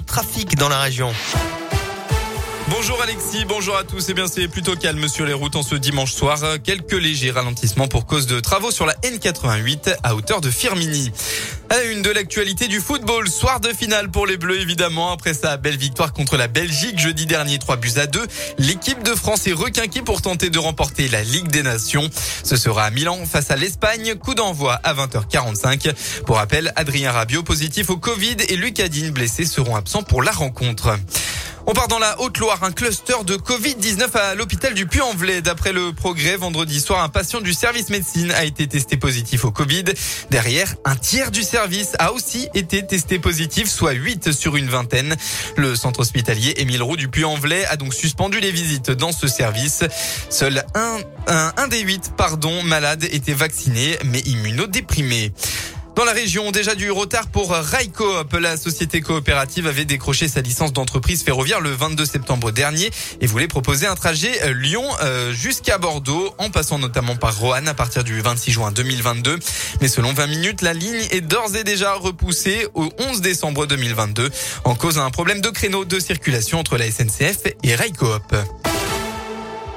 trafic dans la région. Bonjour Alexis, bonjour à tous. Eh bien, c'est plutôt calme sur les routes en ce dimanche soir. Quelques légers ralentissements pour cause de travaux sur la N88 à hauteur de Firmini. À une de l'actualité du football, soir de finale pour les Bleus évidemment. Après sa belle victoire contre la Belgique jeudi dernier, 3 buts à 2, l'équipe de France est requinquée pour tenter de remporter la Ligue des Nations. Ce sera à Milan face à l'Espagne, coup d'envoi à 20h45. Pour rappel, Adrien Rabiot positif au Covid et Lucas Digne blessé seront absents pour la rencontre. On part dans la Haute-Loire, un cluster de Covid-19 à l'hôpital du Puy-en-Velay. D'après le progrès, vendredi soir, un patient du service médecine a été testé positif au Covid. Derrière, un tiers du service a aussi été testé positif, soit 8 sur une vingtaine. Le centre hospitalier Émile Roux du Puy-en-Velay a donc suspendu les visites dans ce service. Seul un, un, un des 8, pardon, malades était vacciné, mais immunodéprimé. Dans la région, déjà du retard pour Railcoop. La société coopérative avait décroché sa licence d'entreprise ferroviaire le 22 septembre dernier et voulait proposer un trajet euh, Lyon euh, jusqu'à Bordeaux en passant notamment par Roanne à partir du 26 juin 2022. Mais selon 20 minutes, la ligne est d'ores et déjà repoussée au 11 décembre 2022 en cause d'un problème de créneau de circulation entre la SNCF et Railcoop.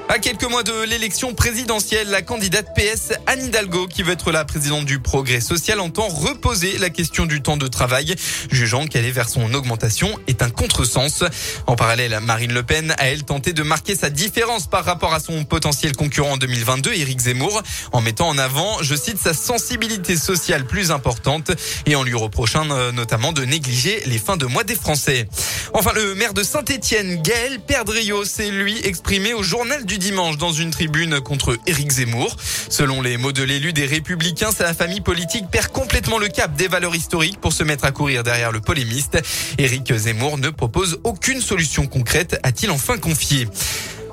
À quelques mois de l'élection présidentielle, la candidate PS Anne Hidalgo, qui veut être la présidente du Progrès social, entend reposer la question du temps de travail, jugeant qu'aller vers son augmentation est un contresens. En parallèle, Marine Le Pen a elle tenté de marquer sa différence par rapport à son potentiel concurrent en 2022, Éric Zemmour, en mettant en avant, je cite, sa sensibilité sociale plus importante et en lui reprochant euh, notamment de négliger les fins de mois des Français. Enfin, le maire de Saint-Étienne, Gaël Perdriau, s'est lui exprimé au journal du dimanche dans une tribune contre Éric Zemmour. Selon les mots de l'élu des Républicains, sa famille politique perd complètement le cap des valeurs historiques pour se mettre à courir derrière le polémiste. Éric Zemmour ne propose aucune solution concrète, a-t-il enfin confié.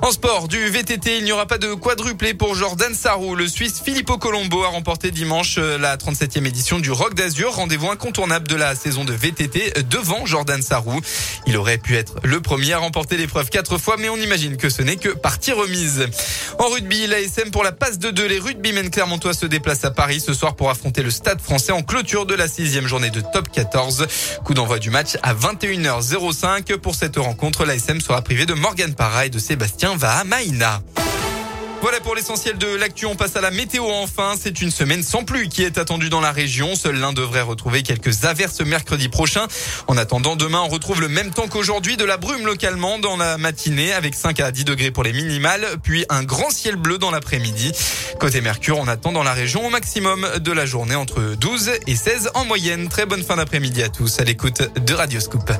En sport, du VTT, il n'y aura pas de quadruplé pour Jordan Sarrou. Le Suisse Filippo Colombo a remporté dimanche euh, la 37e édition du Rock d'Azur, rendez-vous incontournable de la saison de VTT euh, devant Jordan Sarrou. Il aurait pu être le premier à remporter l'épreuve quatre fois, mais on imagine que ce n'est que partie remise. En rugby, l'ASM pour la passe de deux, les rugbymen clermontois se déplacent à Paris ce soir pour affronter le Stade français en clôture de la sixième journée de top 14. Coup d'envoi du match à 21h05. Pour cette rencontre, l'ASM sera privé de Morgan Parra et de Sébastien va à Maïna. Voilà pour l'essentiel de l'actu. On passe à la météo enfin. C'est une semaine sans pluie qui est attendue dans la région. Seul l'un devrait retrouver quelques averses mercredi prochain. En attendant, demain, on retrouve le même temps qu'aujourd'hui, de la brume localement dans la matinée avec 5 à 10 degrés pour les minimales, puis un grand ciel bleu dans l'après-midi. Côté Mercure, on attend dans la région au maximum de la journée entre 12 et 16 en moyenne. Très bonne fin d'après-midi à tous à l'écoute de Radio Scoop.